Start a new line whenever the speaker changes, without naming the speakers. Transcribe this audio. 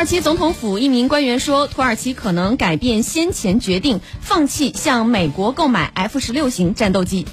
土耳其总统府一名官员说土耳其可能改变先前决定放弃向美国购买 f 十六型战斗机。